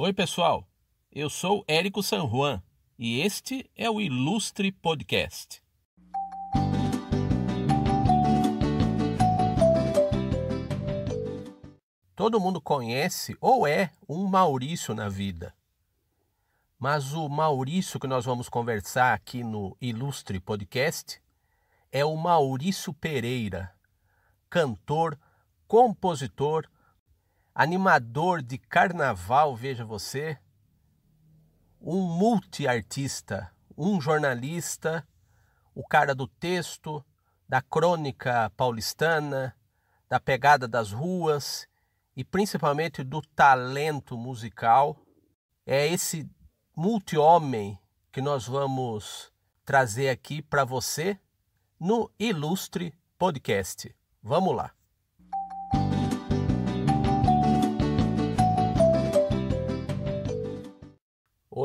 Oi, pessoal. Eu sou Érico San Juan e este é o Ilustre Podcast. Todo mundo conhece ou é um Maurício na vida. Mas o Maurício que nós vamos conversar aqui no Ilustre Podcast é o Maurício Pereira, cantor, compositor, animador de carnaval, veja você, um multiartista, um jornalista, o cara do texto, da crônica paulistana, da pegada das ruas e principalmente do talento musical. É esse multi-homem que nós vamos trazer aqui para você no Ilustre Podcast. Vamos lá!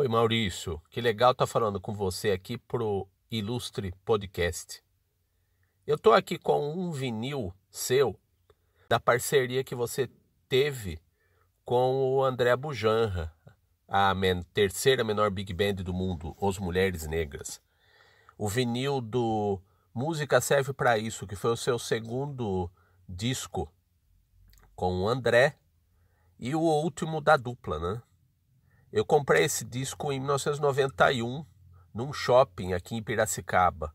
Oi, Maurício. Que legal estar tá falando com você aqui pro Ilustre Podcast. Eu tô aqui com um vinil seu da parceria que você teve com o André Bujanra, a men terceira menor big band do mundo, Os Mulheres Negras. O vinil do Música Serve para Isso, que foi o seu segundo disco com o André e o último da dupla, né? Eu comprei esse disco em 1991 num shopping aqui em Piracicaba,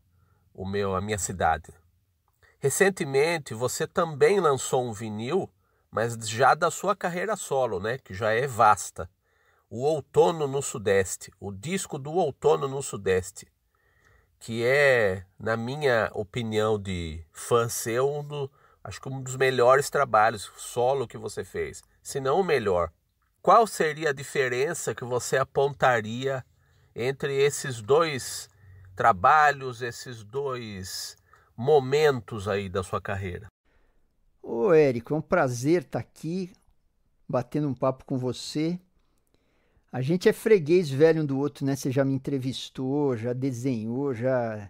o meu, a minha cidade. Recentemente você também lançou um vinil, mas já da sua carreira solo, né, que já é vasta. O Outono no Sudeste, o disco do Outono no Sudeste, que é, na minha opinião de fã seu, um do, acho que um dos melhores trabalhos solo que você fez, se não o melhor. Qual seria a diferença que você apontaria entre esses dois trabalhos, esses dois momentos aí da sua carreira? Ô, Érico, é um prazer estar aqui batendo um papo com você. A gente é freguês velho um do outro, né? Você já me entrevistou, já desenhou, já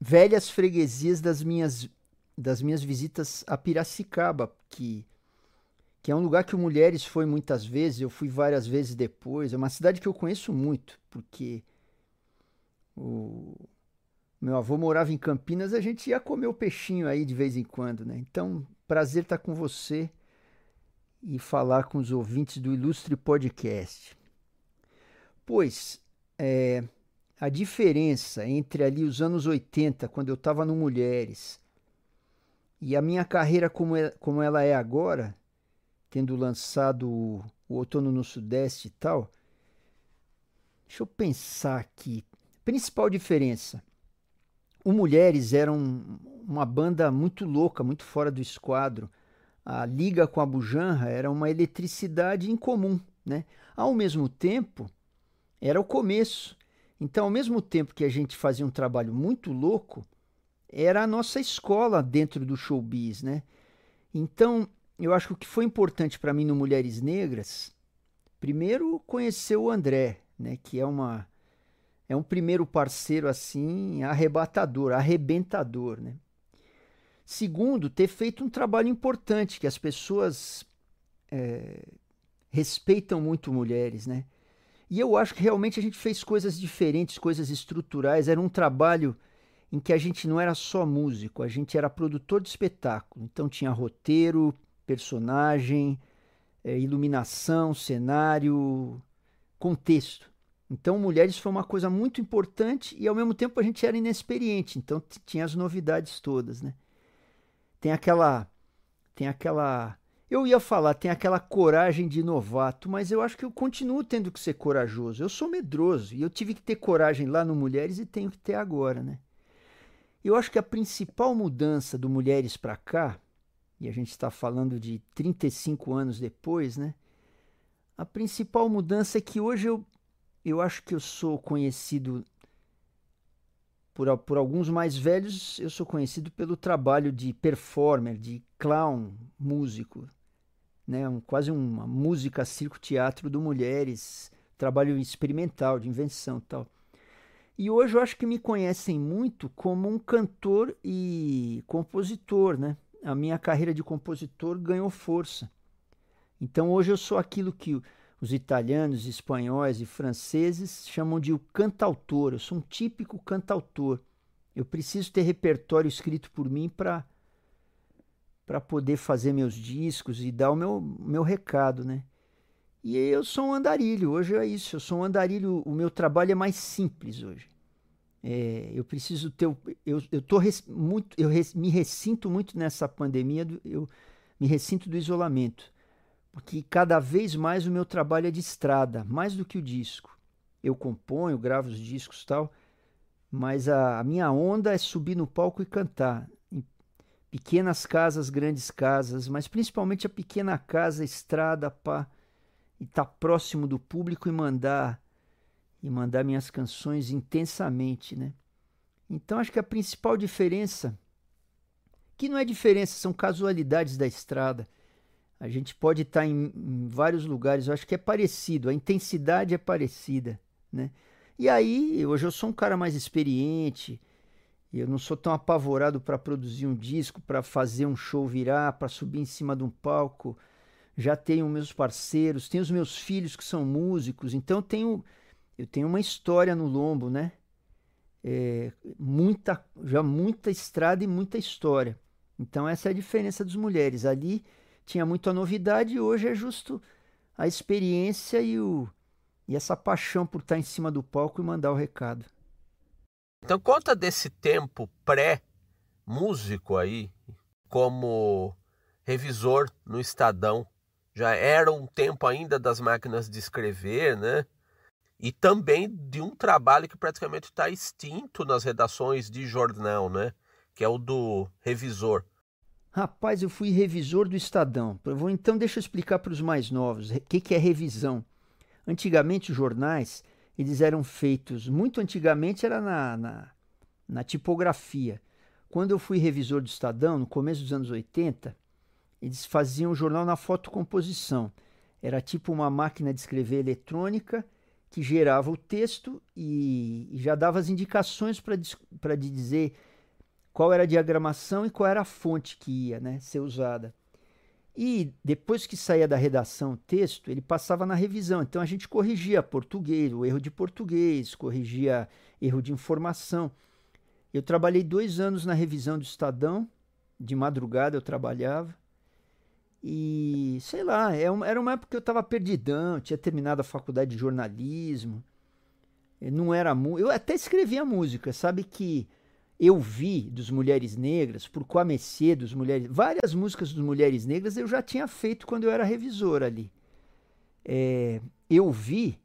velhas freguesias das minhas das minhas visitas a Piracicaba, que que é um lugar que o Mulheres foi muitas vezes, eu fui várias vezes depois. É uma cidade que eu conheço muito, porque o meu avô morava em Campinas, a gente ia comer o peixinho aí de vez em quando, né? Então, prazer estar com você e falar com os ouvintes do Ilustre Podcast. Pois, é, a diferença entre ali os anos 80, quando eu estava no Mulheres, e a minha carreira como, é, como ela é agora, tendo lançado o, o Outono no Sudeste e tal. Deixa eu pensar aqui. Principal diferença. O Mulheres era um, uma banda muito louca, muito fora do esquadro. A liga com a Bujanra era uma eletricidade incomum, né? Ao mesmo tempo, era o começo. Então, ao mesmo tempo que a gente fazia um trabalho muito louco, era a nossa escola dentro do showbiz, né? Então, eu acho que o que foi importante para mim no Mulheres Negras, primeiro conhecer o André, né, que é uma é um primeiro parceiro assim arrebatador, arrebentador, né? Segundo, ter feito um trabalho importante que as pessoas é, respeitam muito mulheres, né? E eu acho que realmente a gente fez coisas diferentes, coisas estruturais. Era um trabalho em que a gente não era só músico, a gente era produtor de espetáculo. Então tinha roteiro, personagem, é, iluminação, cenário, contexto. Então, Mulheres foi uma coisa muito importante e ao mesmo tempo a gente era inexperiente, então tinha as novidades todas, né? Tem aquela tem aquela eu ia falar, tem aquela coragem de novato, mas eu acho que eu continuo tendo que ser corajoso. Eu sou medroso e eu tive que ter coragem lá no Mulheres e tenho que ter agora, né? Eu acho que a principal mudança do Mulheres para cá e a gente está falando de 35 anos depois, né? A principal mudança é que hoje eu, eu acho que eu sou conhecido por, por alguns mais velhos, eu sou conhecido pelo trabalho de performer, de clown, músico, né? Um, quase uma música circo-teatro do Mulheres, trabalho experimental, de invenção tal. E hoje eu acho que me conhecem muito como um cantor e compositor, né? A minha carreira de compositor ganhou força. Então hoje eu sou aquilo que os italianos, espanhóis e franceses chamam de o cantautor. Eu sou um típico cantautor. Eu preciso ter repertório escrito por mim para para poder fazer meus discos e dar o meu, meu recado, né? E eu sou um andarilho, hoje é isso, eu sou um andarilho, o meu trabalho é mais simples hoje. É, eu preciso ter, eu, eu tô res, muito, eu res, me ressinto muito nessa pandemia, eu me ressinto do isolamento, porque cada vez mais o meu trabalho é de estrada, mais do que o disco. Eu componho, gravo os discos tal, mas a, a minha onda é subir no palco e cantar pequenas casas, grandes casas, mas principalmente a pequena casa, estrada, pá, e estar tá próximo do público e mandar e mandar minhas canções intensamente, né? Então acho que a principal diferença, que não é diferença, são casualidades da estrada. A gente pode estar em, em vários lugares, eu acho que é parecido, a intensidade é parecida, né? E aí, hoje eu sou um cara mais experiente, eu não sou tão apavorado para produzir um disco, para fazer um show virar, para subir em cima de um palco. Já tenho meus parceiros, tenho os meus filhos que são músicos, então tenho, eu tenho uma história no lombo, né? É, muita, já muita estrada e muita história. Então essa é a diferença das mulheres. Ali tinha muita novidade e hoje é justo a experiência e, o, e essa paixão por estar em cima do palco e mandar o recado. Então conta desse tempo pré-músico aí, como revisor no Estadão. Já era um tempo ainda das máquinas de escrever, né? E também de um trabalho que praticamente está extinto nas redações de jornal, né? Que é o do revisor. Rapaz, eu fui revisor do Estadão. Então deixa eu explicar para os mais novos o que, que é revisão. Antigamente os jornais eles eram feitos, muito antigamente era na, na, na tipografia. Quando eu fui revisor do Estadão, no começo dos anos 80, eles faziam o jornal na fotocomposição. Era tipo uma máquina de escrever eletrônica que gerava o texto e, e já dava as indicações para dizer qual era a diagramação e qual era a fonte que ia né, ser usada. E depois que saía da redação o texto, ele passava na revisão. Então a gente corrigia português, o erro de português, corrigia erro de informação. Eu trabalhei dois anos na revisão do Estadão, de madrugada eu trabalhava. E sei lá, é era uma época que eu estava perdidão, tinha terminado a faculdade de jornalismo. Não era eu até escrevia música, sabe que eu vi dos Mulheres Negras, por Quamecê dos Mulheres, várias músicas dos Mulheres Negras eu já tinha feito quando eu era revisor ali. É, eu vi,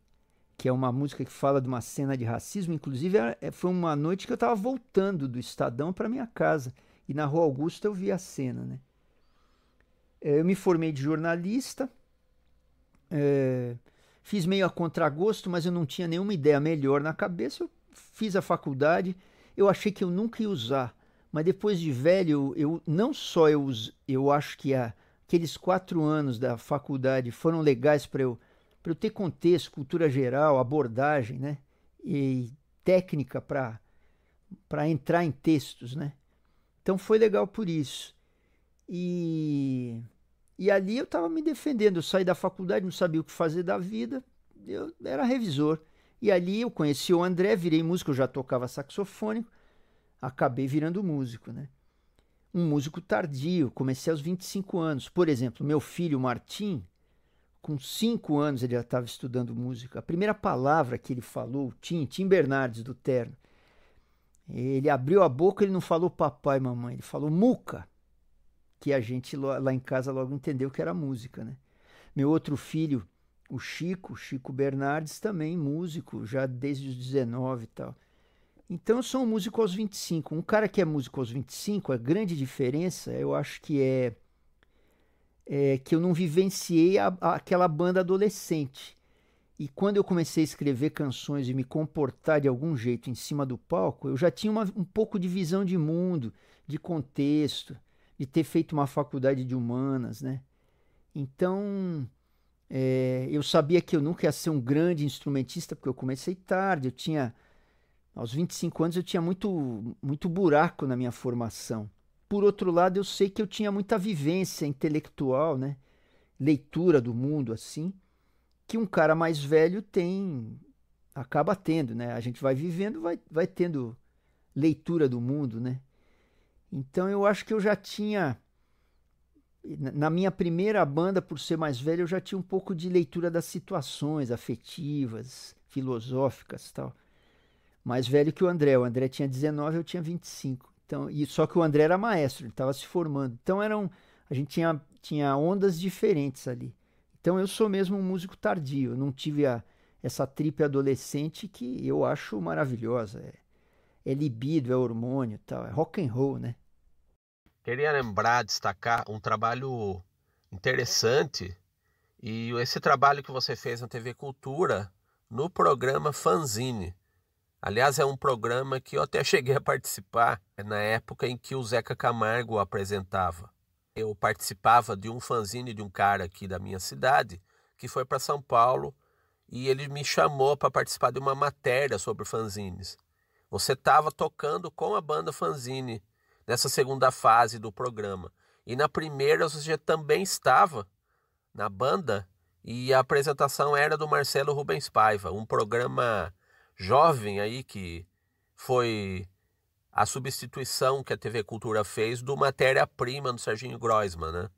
que é uma música que fala de uma cena de racismo, inclusive é, foi uma noite que eu estava voltando do Estadão para minha casa e na Rua Augusta eu vi a cena, né? É, eu me formei de jornalista, é, fiz meio a contragosto, mas eu não tinha nenhuma ideia melhor na cabeça. Eu fiz a faculdade eu achei que eu nunca ia usar. Mas depois de velho, eu não só eu, eu acho que a, aqueles quatro anos da faculdade foram legais para eu, eu ter contexto, cultura geral, abordagem, né? E técnica para entrar em textos, né? Então foi legal por isso. E, e ali eu estava me defendendo. Eu saí da faculdade, não sabia o que fazer da vida. Eu era revisor. E ali eu conheci o André, virei músico, eu já tocava saxofônico, acabei virando músico, né? Um músico tardio, comecei aos 25 anos. Por exemplo, meu filho Martim, com 5 anos ele já estava estudando música. A primeira palavra que ele falou, Tim, Tim Bernardes do Terno, ele abriu a boca, ele não falou papai, mamãe, ele falou muca, que a gente lá em casa logo entendeu que era música, né? Meu outro filho, o Chico, Chico Bernardes, também músico, já desde os 19 e tal. Então eu sou um músico aos 25. Um cara que é músico aos 25, a grande diferença, eu acho que é, é que eu não vivenciei a, a, aquela banda adolescente. E quando eu comecei a escrever canções e me comportar de algum jeito em cima do palco, eu já tinha uma, um pouco de visão de mundo, de contexto, de ter feito uma faculdade de humanas, né? Então, é, eu sabia que eu nunca ia ser um grande instrumentista, porque eu comecei tarde, eu tinha. Aos 25 anos eu tinha muito, muito buraco na minha formação. Por outro lado, eu sei que eu tinha muita vivência intelectual, né? leitura do mundo assim. que um cara mais velho tem, acaba tendo, né? A gente vai vivendo, vai, vai tendo leitura do mundo, né? Então eu acho que eu já tinha na minha primeira banda, por ser mais velho, eu já tinha um pouco de leitura das situações afetivas, filosóficas tal. Mais velho que o André. O André tinha 19, eu tinha 25. Então, e só que o André era maestro, ele estava se formando. Então eram, a gente tinha, tinha ondas diferentes ali. Então eu sou mesmo um músico tardio. Eu não tive a, essa tripe adolescente que eu acho maravilhosa. É, é libido, é hormônio, tal, é rock and roll, né? Queria lembrar, destacar um trabalho interessante e esse trabalho que você fez na TV Cultura no programa Fanzine. Aliás, é um programa que eu até cheguei a participar na época em que o Zeca Camargo apresentava. Eu participava de um fanzine de um cara aqui da minha cidade que foi para São Paulo e ele me chamou para participar de uma matéria sobre fanzines. Você estava tocando com a banda Fanzine nessa segunda fase do programa. E na primeira você também estava na banda e a apresentação era do Marcelo Rubens Paiva, um programa jovem aí que foi a substituição que a TV Cultura fez do matéria-prima do Serginho Groisman, né?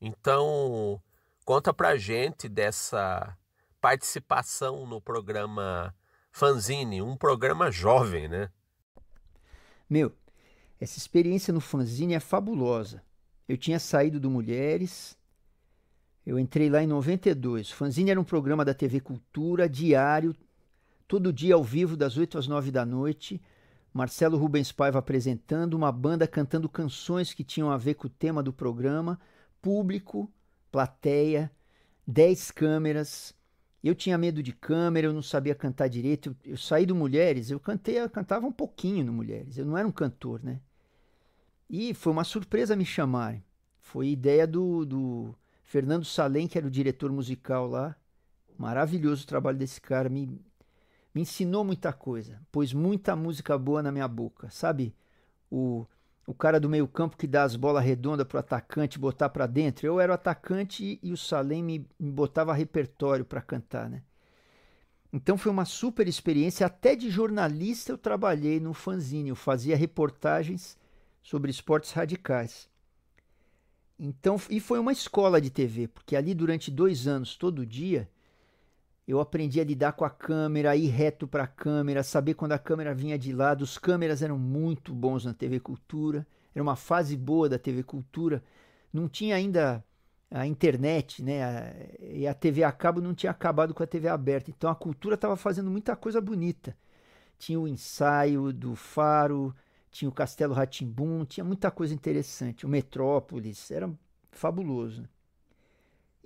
Então, conta pra gente dessa participação no programa Fanzine, um programa jovem, né? Meu, essa experiência no fanzine é fabulosa. Eu tinha saído do Mulheres, eu entrei lá em 92. O fanzine era um programa da TV Cultura, diário, todo dia ao vivo, das 8 às 9 da noite. Marcelo Rubens Paiva apresentando, uma banda cantando canções que tinham a ver com o tema do programa, público, plateia, 10 câmeras. Eu tinha medo de câmera, eu não sabia cantar direito. Eu, eu saí do Mulheres, eu cantei, eu cantava um pouquinho no Mulheres. Eu não era um cantor, né? E foi uma surpresa me chamarem. Foi ideia do, do Fernando Salem, que era o diretor musical lá. Maravilhoso o trabalho desse cara. Me, me ensinou muita coisa. Pôs muita música boa na minha boca. Sabe? O, o cara do meio campo que dá as bolas redondas pro atacante botar para dentro. Eu era o atacante e, e o Salem me, me botava repertório para cantar, né? Então foi uma super experiência. Até de jornalista eu trabalhei no fanzine. Eu fazia reportagens sobre esportes radicais. Então, e foi uma escola de TV, porque ali durante dois anos, todo dia, eu aprendi a lidar com a câmera, ir reto para a câmera, saber quando a câmera vinha de lado. Os câmeras eram muito bons na TV Cultura, era uma fase boa da TV Cultura. Não tinha ainda a internet, né? E a TV a cabo não tinha acabado com a TV aberta. Então a cultura estava fazendo muita coisa bonita. Tinha o ensaio do Faro, tinha o Castelo Ratimbum, tinha muita coisa interessante. O Metrópolis, era fabuloso.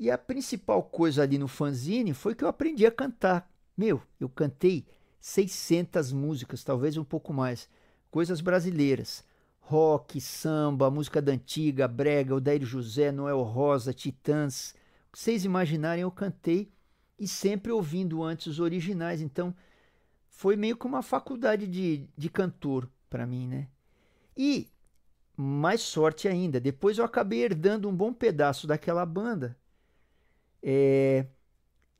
E a principal coisa ali no fanzine foi que eu aprendi a cantar. Meu, eu cantei 600 músicas, talvez um pouco mais, coisas brasileiras. Rock, samba, música da antiga, brega, Odair José, Noel Rosa, Titãs. Vocês imaginarem, eu cantei e sempre ouvindo antes os originais. Então, foi meio que uma faculdade de, de cantor para mim, né? E mais sorte ainda, depois eu acabei herdando um bom pedaço daquela banda, é,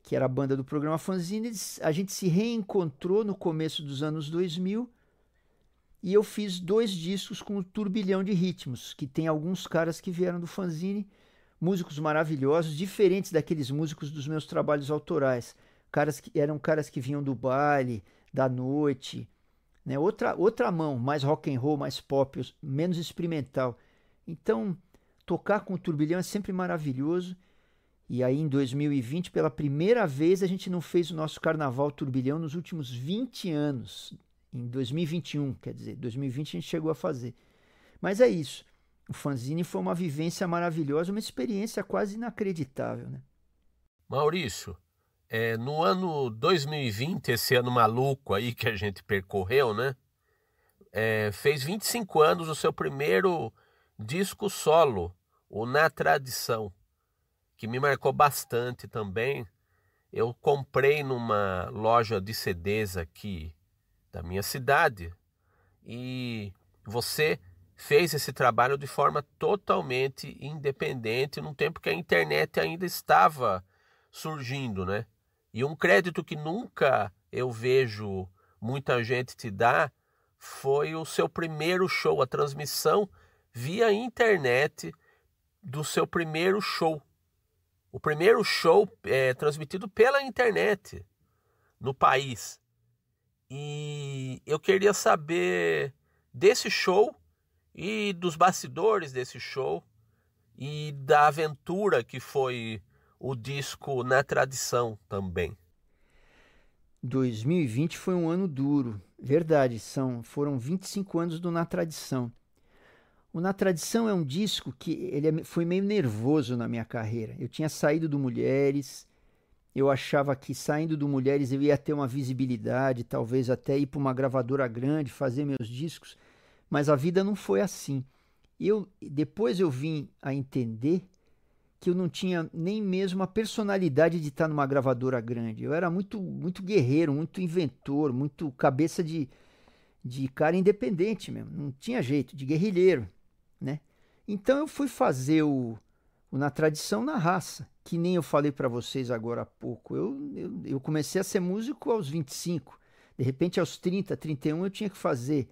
que era a banda do programa Fanzine. A gente se reencontrou no começo dos anos 2000 e eu fiz dois discos com o Turbilhão de Ritmos, que tem alguns caras que vieram do Fanzine, músicos maravilhosos, diferentes daqueles músicos dos meus trabalhos autorais. Caras que eram caras que vinham do baile, da noite, né? Outra, outra mão, mais rock and roll, mais pop, menos experimental. Então, tocar com o turbilhão é sempre maravilhoso. E aí, em 2020, pela primeira vez, a gente não fez o nosso carnaval turbilhão nos últimos 20 anos. Em 2021, quer dizer, 2020 a gente chegou a fazer. Mas é isso. O fanzine foi uma vivência maravilhosa, uma experiência quase inacreditável, né? Maurício, é, no ano 2020, esse ano maluco aí que a gente percorreu, né? É, fez 25 anos o seu primeiro disco solo, o Na Tradição, que me marcou bastante também. Eu comprei numa loja de CDs aqui da minha cidade e você fez esse trabalho de forma totalmente independente, num tempo que a internet ainda estava surgindo, né? E um crédito que nunca eu vejo muita gente te dar foi o seu primeiro show, a transmissão via internet do seu primeiro show. O primeiro show é transmitido pela internet no país. E eu queria saber desse show e dos bastidores desse show e da aventura que foi o disco Na Tradição também. 2020 foi um ano duro, verdade, são foram 25 anos do Na Tradição. O Na Tradição é um disco que ele é foi meio nervoso na minha carreira. Eu tinha saído do Mulheres, eu achava que saindo do Mulheres eu ia ter uma visibilidade, talvez até ir para uma gravadora grande, fazer meus discos, mas a vida não foi assim. Eu depois eu vim a entender que eu não tinha nem mesmo a personalidade de estar numa gravadora grande. Eu era muito muito guerreiro, muito inventor, muito cabeça de de cara independente mesmo. Não tinha jeito, de guerrilheiro, né? Então eu fui fazer o, o na tradição na raça que nem eu falei para vocês agora há pouco. Eu, eu, eu, comecei a ser músico aos 25. De repente, aos 30, 31, eu tinha que fazer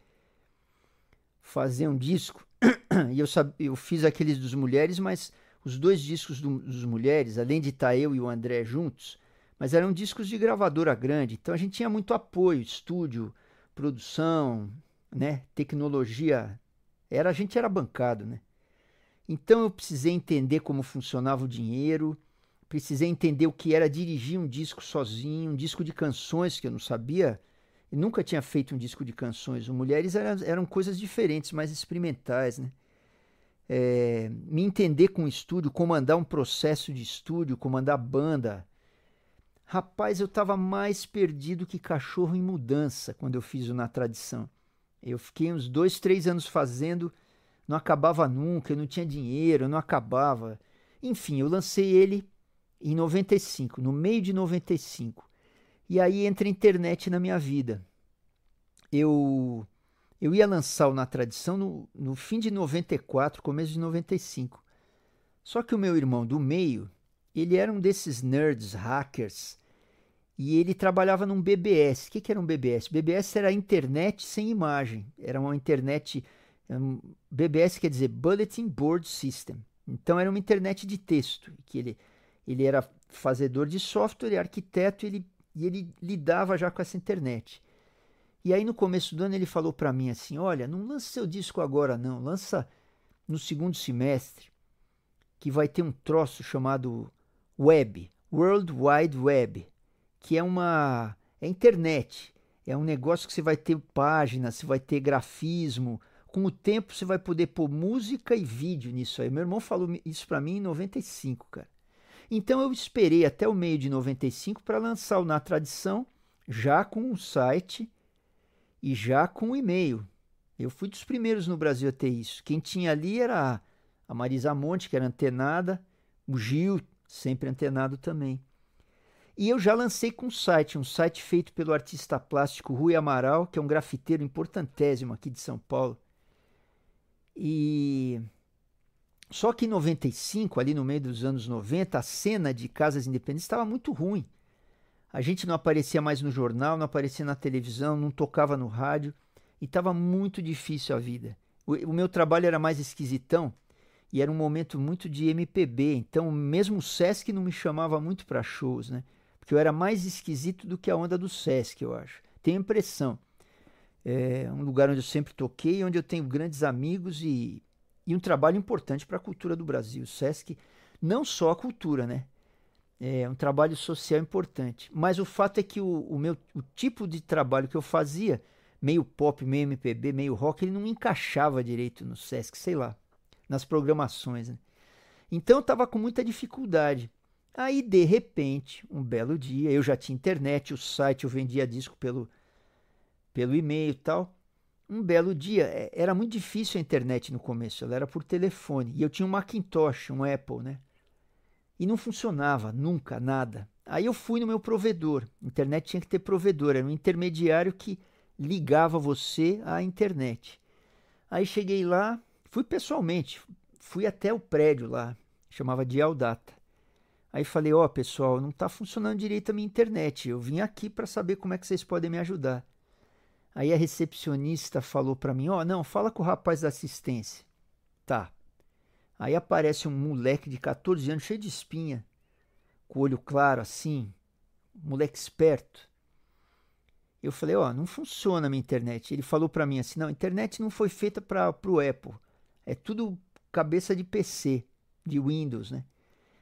fazer um disco. e eu, eu fiz aqueles dos Mulheres, mas os dois discos do, dos Mulheres, além de estar eu e o André juntos, mas eram discos de gravadora grande. Então a gente tinha muito apoio, estúdio, produção, né, tecnologia. Era a gente era bancado, né? Então eu precisei entender como funcionava o dinheiro, precisei entender o que era dirigir um disco sozinho, um disco de canções que eu não sabia. Eu nunca tinha feito um disco de canções. O Mulheres eram, eram coisas diferentes, mais experimentais, né? É, me entender com o estúdio, comandar um processo de estúdio, comandar banda. Rapaz, eu estava mais perdido que cachorro em mudança quando eu fiz o Na Tradição. Eu fiquei uns dois, três anos fazendo não acabava nunca, eu não tinha dinheiro, não acabava. Enfim, eu lancei ele em 95, no meio de 95. E aí entra a internet na minha vida. Eu eu ia lançar o Na Tradição no, no fim de 94, começo de 95. Só que o meu irmão do meio, ele era um desses nerds, hackers, e ele trabalhava num BBS. O que, que era um BBS? BBS era internet sem imagem. Era uma internet BBS quer dizer Bulletin Board System. Então era uma internet de texto, que ele, ele era fazedor de software, arquiteto, ele, e ele lidava já com essa internet. E aí no começo do ano ele falou para mim assim: "Olha, não lança seu disco agora não, lança no segundo semestre, que vai ter um troço chamado Web, World Wide Web, que é uma é internet, é um negócio que você vai ter páginas, você vai ter grafismo, com o tempo você vai poder pôr música e vídeo nisso aí. Meu irmão falou isso para mim em 95, cara. Então eu esperei até o meio de 95 para lançar o Na Tradição, já com o site e já com o e-mail. Eu fui dos primeiros no Brasil a ter isso. Quem tinha ali era a Marisa Monte, que era antenada, o Gil, sempre antenado também. E eu já lancei com um site, um site feito pelo artista plástico Rui Amaral, que é um grafiteiro importantésimo aqui de São Paulo. E só que em 95, ali no meio dos anos 90, a cena de casas independentes estava muito ruim. A gente não aparecia mais no jornal, não aparecia na televisão, não tocava no rádio e estava muito difícil a vida. O, o, meu trabalho era mais esquisitão e era um momento muito de MPB, então mesmo o Sesc não me chamava muito para shows, né? Porque eu era mais esquisito do que a onda do Sesc, eu acho. Tenho impressão. É um lugar onde eu sempre toquei, onde eu tenho grandes amigos e, e um trabalho importante para a cultura do Brasil. O SESC, não só a cultura, né? É um trabalho social importante. Mas o fato é que o, o meu o tipo de trabalho que eu fazia, meio pop, meio MPB, meio rock, ele não encaixava direito no SESC, sei lá, nas programações. Né? Então eu estava com muita dificuldade. Aí, de repente, um belo dia, eu já tinha internet, o site, eu vendia disco pelo pelo e-mail e tal. Um belo dia, é, era muito difícil a internet no começo, ela era por telefone. E eu tinha um Macintosh, um Apple, né? E não funcionava nunca, nada. Aí eu fui no meu provedor. Internet tinha que ter provedor, era um intermediário que ligava você à internet. Aí cheguei lá, fui pessoalmente, fui até o prédio lá, chamava Dialdata. Aí falei, ó, oh, pessoal, não está funcionando direito a minha internet. Eu vim aqui para saber como é que vocês podem me ajudar. Aí a recepcionista falou para mim, ó, oh, não, fala com o rapaz da assistência. Tá. Aí aparece um moleque de 14 anos, cheio de espinha, com o olho claro assim, moleque esperto. Eu falei, ó, oh, não funciona a minha internet. Ele falou para mim assim, não, a internet não foi feita para o Apple. É tudo cabeça de PC, de Windows, né?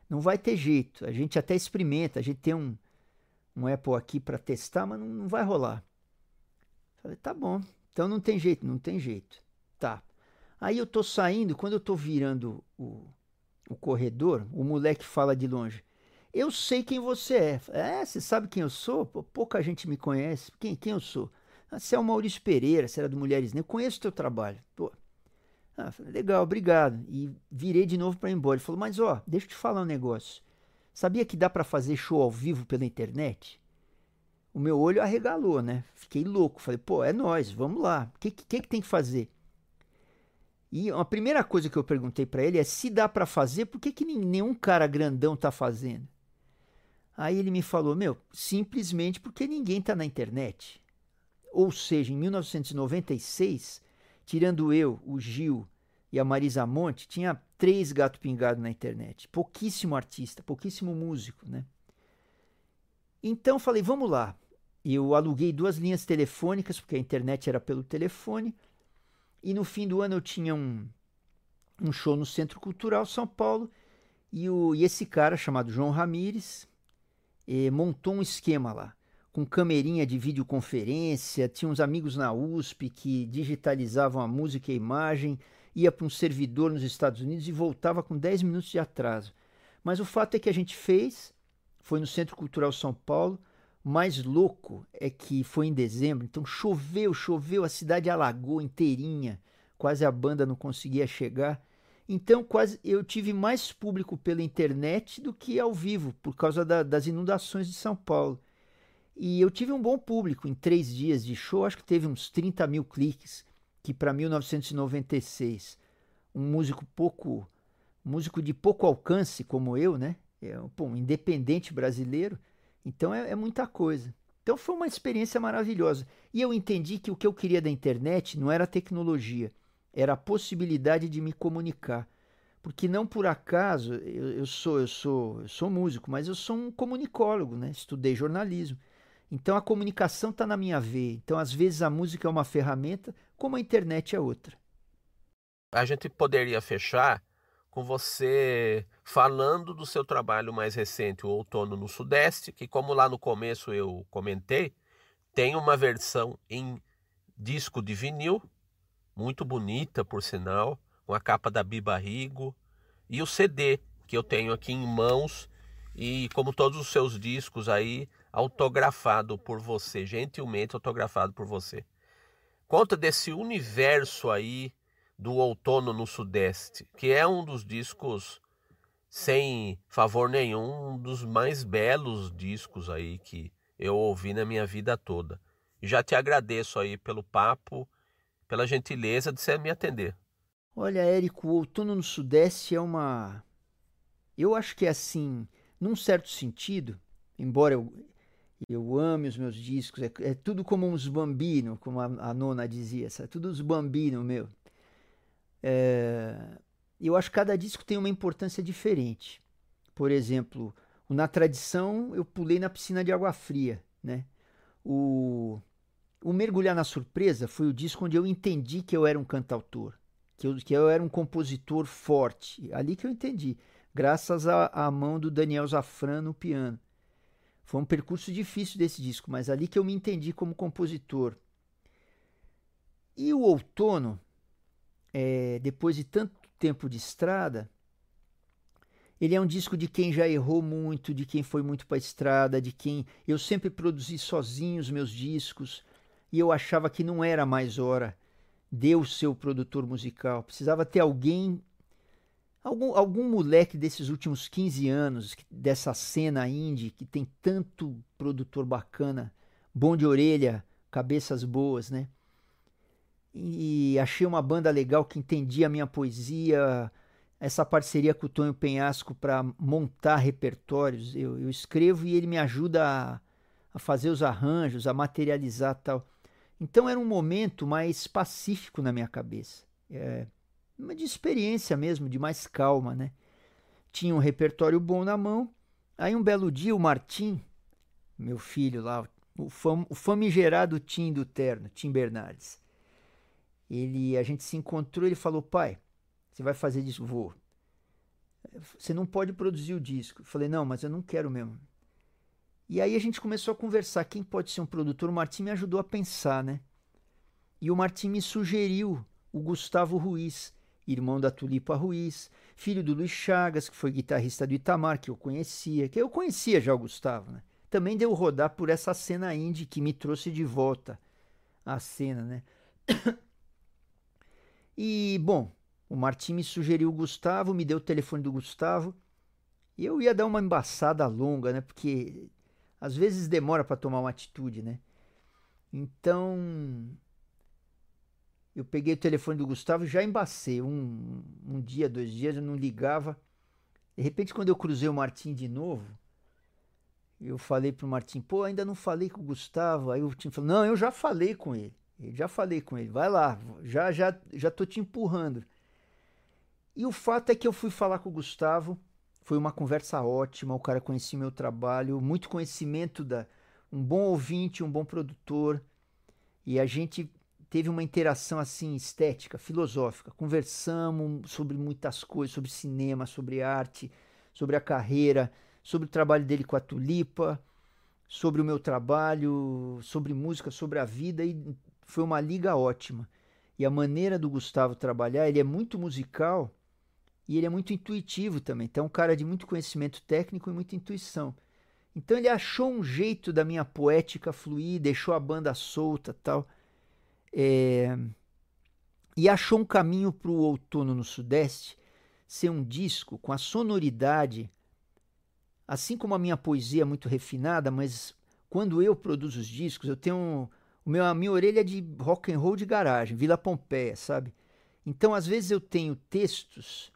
Não vai ter jeito. A gente até experimenta, a gente tem um, um Apple aqui para testar, mas não, não vai rolar. Falei, tá bom. Então não tem jeito, não tem jeito. Tá. Aí eu tô saindo, quando eu tô virando o, o corredor, o moleque fala de longe. Eu sei quem você é. É, você sabe quem eu sou? Pouca gente me conhece. Quem, quem eu sou? Ah, você é o Maurício Pereira, você era do Mulheres Negras. Eu conheço o teu trabalho. Pô. Ah, falei, legal, obrigado. E virei de novo para ir embora. Ele falou, mas ó, deixa eu te falar um negócio. Sabia que dá para fazer show ao vivo pela internet? O meu olho arregalou, né? Fiquei louco. Falei, pô, é nós, vamos lá. O que, que, que tem que fazer? E a primeira coisa que eu perguntei para ele é se dá para fazer, por que, que nenhum cara grandão tá fazendo? Aí ele me falou, meu, simplesmente porque ninguém tá na internet. Ou seja, em 1996, tirando eu, o Gil e a Marisa Monte, tinha três gato pingado na internet. Pouquíssimo artista, pouquíssimo músico, né? Então falei, vamos lá. Eu aluguei duas linhas telefônicas, porque a internet era pelo telefone. E no fim do ano eu tinha um, um show no Centro Cultural São Paulo. E, o, e esse cara, chamado João Ramires, eh, montou um esquema lá com camerinha de videoconferência, tinha uns amigos na USP que digitalizavam a música e a imagem, ia para um servidor nos Estados Unidos e voltava com 10 minutos de atraso. Mas o fato é que a gente fez, foi no Centro Cultural São Paulo, mais louco é que foi em dezembro, então choveu, choveu, a cidade alagou inteirinha, quase a banda não conseguia chegar. Então quase eu tive mais público pela internet do que ao vivo, por causa da, das inundações de São Paulo. E eu tive um bom público em três dias de show, acho que teve uns 30 mil cliques, que para 1996, um músico pouco, músico de pouco alcance como eu, né? É pô, um independente brasileiro, então é, é muita coisa. Então foi uma experiência maravilhosa. E eu entendi que o que eu queria da internet não era tecnologia, era a possibilidade de me comunicar. Porque não por acaso eu, eu, sou eu sou eu sou músico, mas eu sou um comunicólogo, né? Estudei jornalismo. Então a comunicação está na minha veia. Então às vezes a música é uma ferramenta, como a internet é outra. A gente poderia fechar com você falando do seu trabalho mais recente, o Outono no Sudeste, que como lá no começo eu comentei, tem uma versão em disco de vinil, muito bonita por sinal, com a capa da Biba Rigo, e o CD que eu tenho aqui em mãos, e como todos os seus discos aí, autografado por você, gentilmente autografado por você. Conta desse universo aí do outono no Sudeste, que é um dos discos sem favor nenhum, um dos mais belos discos aí que eu ouvi na minha vida toda. E já te agradeço aí pelo papo, pela gentileza de você me atender. Olha, Érico, o outono no Sudeste é uma. Eu acho que é assim, num certo sentido, embora eu, eu ame os meus discos, é, é tudo como uns bambino, como a, a nona dizia, é tudo uns bambino meu. É, eu acho que cada disco tem uma importância diferente. Por exemplo, Na Tradição eu pulei na piscina de água fria, né? O, o Mergulhar na Surpresa foi o disco onde eu entendi que eu era um cantautor, que eu, que eu era um compositor forte. Ali que eu entendi, graças à mão do Daniel Zafran no piano. Foi um percurso difícil desse disco, mas ali que eu me entendi como compositor. E o Outono, é, depois de tanto tempo de estrada, ele é um disco de quem já errou muito, de quem foi muito para a estrada, de quem eu sempre produzi sozinho os meus discos e eu achava que não era mais hora de eu ser o produtor musical. Precisava ter alguém Algum, algum moleque desses últimos 15 anos, dessa cena indie, que tem tanto produtor bacana, bom de orelha, cabeças boas, né? E achei uma banda legal que entendia a minha poesia, essa parceria com o Tonho Penhasco para montar repertórios. Eu, eu, escrevo e ele me ajuda a, a, fazer os arranjos, a materializar tal. Então era um momento mais pacífico na minha cabeça. É, uma de experiência mesmo, de mais calma, né? Tinha um repertório bom na mão. Aí um belo dia o Martim, meu filho lá, o, fam, o famigerado Tim do Terno, Tim Bernardes, ele, a gente se encontrou ele falou, pai, você vai fazer disco? Vou. Você não pode produzir o disco. Eu falei, não, mas eu não quero mesmo. E aí a gente começou a conversar. Quem pode ser um produtor? O Martim me ajudou a pensar, né? E o Martim me sugeriu o Gustavo Ruiz, irmão da Tulipa Ruiz, filho do Luiz Chagas, que foi guitarrista do Itamar, que eu conhecia, que eu conhecia já o Gustavo, né? Também deu rodar por essa cena indie que me trouxe de volta à cena, né? E, bom, o Martim me sugeriu o Gustavo, me deu o telefone do Gustavo. E eu ia dar uma embaçada longa, né? Porque às vezes demora para tomar uma atitude, né? Então, eu peguei o telefone do Gustavo e já embacei. Um, um dia, dois dias, eu não ligava. De repente, quando eu cruzei o Martim de novo, eu falei pro Martim, pô, ainda não falei com o Gustavo. Aí o Martim falou, não, eu já falei com ele. Eu já falei com ele, vai lá, já já já tô te empurrando. E o fato é que eu fui falar com o Gustavo, foi uma conversa ótima, o cara conhecia meu trabalho, muito conhecimento da um bom ouvinte, um bom produtor, e a gente teve uma interação assim estética, filosófica, conversamos sobre muitas coisas, sobre cinema, sobre arte, sobre a carreira, sobre o trabalho dele com a Tulipa, sobre o meu trabalho, sobre música, sobre a vida e foi uma liga ótima. E a maneira do Gustavo trabalhar, ele é muito musical e ele é muito intuitivo também. Então, é um cara de muito conhecimento técnico e muita intuição. Então, ele achou um jeito da minha poética fluir, deixou a banda solta tal. É... E achou um caminho para o Outono no Sudeste ser um disco com a sonoridade, assim como a minha poesia é muito refinada, mas quando eu produzo os discos, eu tenho o meu, a minha orelha é de rock and roll de garagem, Vila Pompeia, sabe? Então, às vezes eu tenho textos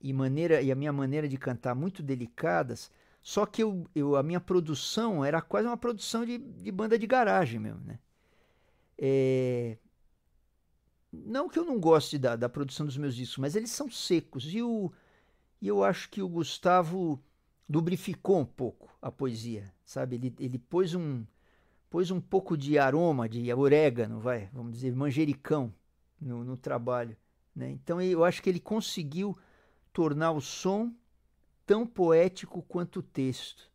e maneira e a minha maneira de cantar muito delicadas, só que eu, eu a minha produção era quase uma produção de, de banda de garagem mesmo, né? É... Não que eu não goste da, da produção dos meus discos, mas eles são secos e, o, e eu acho que o Gustavo lubrificou um pouco a poesia, sabe? Ele, ele pôs um, pôs um pouco de aroma de orégano, vai, vamos dizer, manjericão no, no trabalho. Né? Então eu acho que ele conseguiu tornar o som tão poético quanto o texto.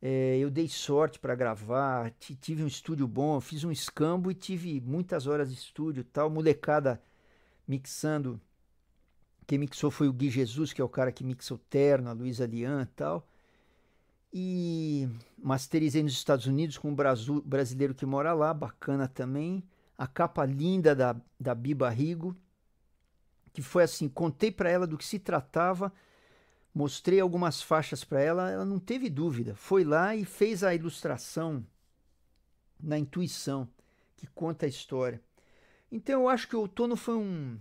É, eu dei sorte para gravar, tive um estúdio bom, fiz um escambo e tive muitas horas de estúdio tal, molecada mixando. Quem mixou foi o Gui Jesus, que é o cara que mixa o Terno, a Luísa Lian tal. E masterizei nos Estados Unidos com um brasileiro que mora lá, bacana também. A capa linda da, da Biba Rigo que foi assim, contei para ela do que se tratava, mostrei algumas faixas para ela, ela não teve dúvida, foi lá e fez a ilustração na intuição que conta a história. Então eu acho que o Outono foi um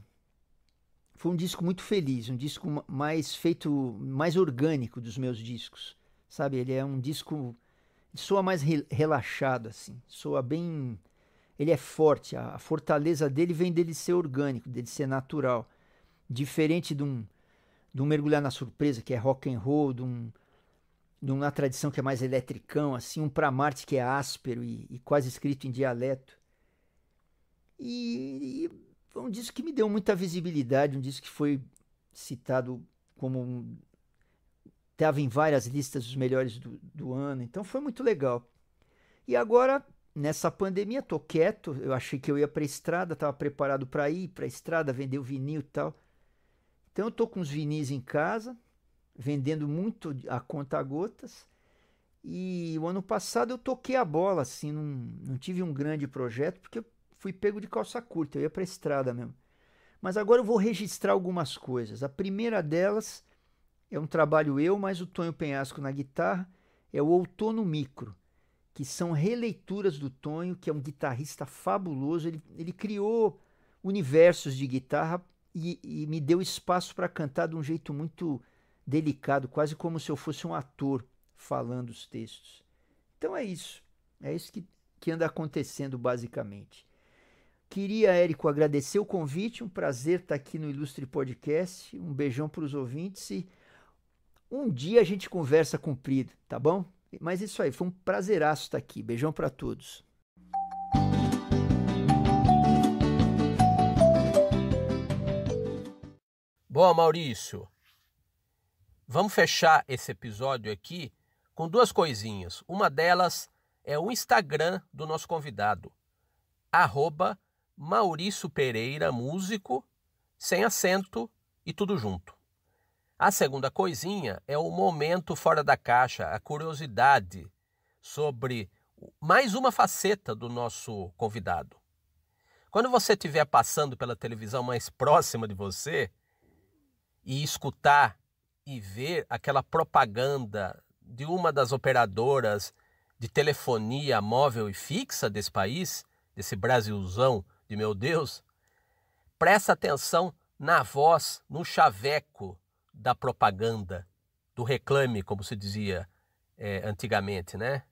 foi um disco muito feliz, um disco mais feito, mais orgânico dos meus discos, sabe? Ele é um disco soa mais re, relaxado assim, soa bem ele é forte, a, a fortaleza dele vem dele ser orgânico, dele ser natural. Diferente de um, de um mergulhar na surpresa, que é rock and roll, de, um, de uma tradição que é mais eletricão, assim, um para Marte que é áspero e, e, quase escrito em dialeto. E, e um disco que me deu muita visibilidade, um disco que foi citado como estava em várias listas dos melhores do, do ano, então foi muito legal. E agora nessa pandemia tô quieto, eu achei que eu ia para estrada, estava preparado para ir para estrada, vender o vinil e tal. Então eu tô com os vinis em casa, vendendo muito a conta gotas. E o ano passado eu toquei a bola, assim, não, não tive um grande projeto, porque eu fui pego de calça curta, eu ia para estrada mesmo. Mas agora eu vou registrar algumas coisas. A primeira delas é um trabalho eu, mais o Tonho Penhasco na guitarra, é o Outono Micro, que são releituras do Tonho, que é um guitarrista fabuloso. Ele, ele criou universos de guitarra e, e me deu espaço para cantar de um jeito muito delicado, quase como se eu fosse um ator falando os textos. Então é isso. É isso que, que anda acontecendo basicamente. Queria, Érico, agradecer o convite, um prazer estar aqui no Ilustre Podcast. Um beijão para os ouvintes e um dia a gente conversa comprido, tá bom? Mas isso aí, foi um prazeraço estar aqui. Beijão para todos. Bom, Maurício, vamos fechar esse episódio aqui com duas coisinhas. Uma delas é o Instagram do nosso convidado, arroba Maurício Pereira Músico, sem acento e tudo junto. A segunda coisinha é o momento fora da caixa, a curiosidade sobre mais uma faceta do nosso convidado. Quando você estiver passando pela televisão mais próxima de você, e escutar e ver aquela propaganda de uma das operadoras de telefonia móvel e fixa desse país, desse Brasilzão de meu Deus, presta atenção na voz, no chaveco da propaganda, do reclame, como se dizia é, antigamente, né?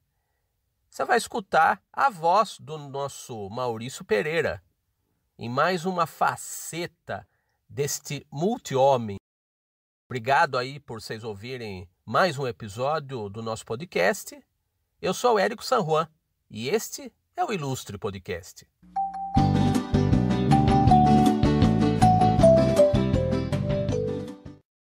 Você vai escutar a voz do nosso Maurício Pereira em mais uma faceta deste multi-homem Obrigado aí por vocês ouvirem mais um episódio do nosso podcast. Eu sou o Érico San Juan e este é o Ilustre Podcast.